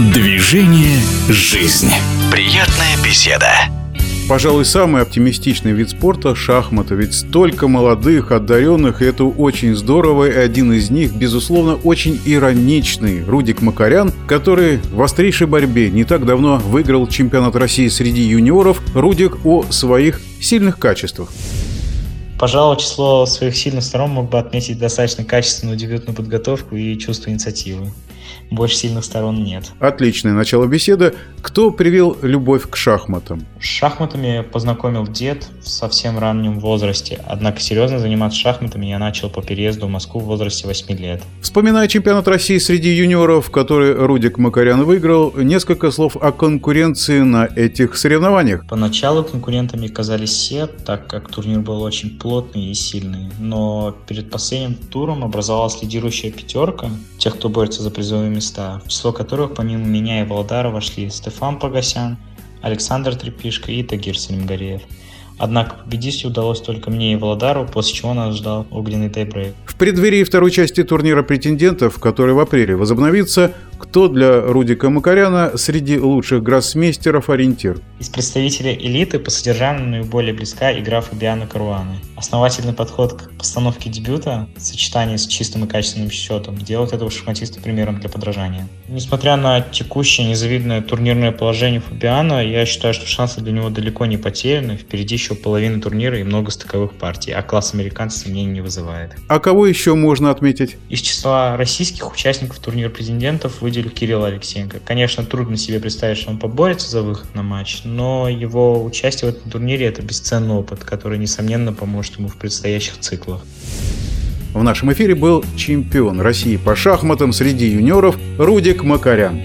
Движение «Жизнь». Приятная беседа. Пожалуй, самый оптимистичный вид спорта – шахматы. Ведь столько молодых, одаренных, и это очень здорово. И один из них, безусловно, очень ироничный – Рудик Макарян, который в острейшей борьбе не так давно выиграл чемпионат России среди юниоров. Рудик о своих сильных качествах. Пожалуй, число своих сильных сторон мог бы отметить достаточно качественную дебютную подготовку и чувство инициативы больше сильных сторон нет. Отличное начало беседы. Кто привил любовь к шахматам? С шахматами познакомил дед в совсем раннем возрасте. Однако серьезно заниматься шахматами я начал по переезду в Москву в возрасте 8 лет. Вспоминая чемпионат России среди юниоров, который Рудик Макарян выиграл, несколько слов о конкуренции на этих соревнованиях. Поначалу конкурентами казались все, так как турнир был очень плотный и сильный. Но перед последним туром образовалась лидирующая пятерка тех, кто борется за призовые места, в число которых помимо меня и Володара вошли Стефан Погосян, Александр Трепишко и Тагир Салимгареев. Однако победить удалось только мне и Володару, после чего нас ждал огненный тайбрейк. В преддверии второй части турнира претендентов, который в апреле возобновится, кто для Рудика Макаряна среди лучших гроссмейстеров ориентир? Из представителей элиты по содержанию наиболее близка игра Фабиана Каруаны. Основательный подход к постановке дебюта, сочетание с чистым и качественным счетом, делает этого шахматиста примером для подражания. Несмотря на текущее незавидное турнирное положение Фабиана, я считаю, что шансы для него далеко не потеряны. Впереди еще половина турнира и много стыковых партий, а класс американцев сомнений не вызывает. А кого еще можно отметить? Из числа российских участников турнира президентов выделю Кирилла Алексеенко. Конечно, трудно себе представить, что он поборется за выход на матч, но его участие в этом турнире – это бесценный опыт, который, несомненно, поможет ему в предстоящих циклах. В нашем эфире был чемпион России по шахматам среди юниоров Рудик Макарян.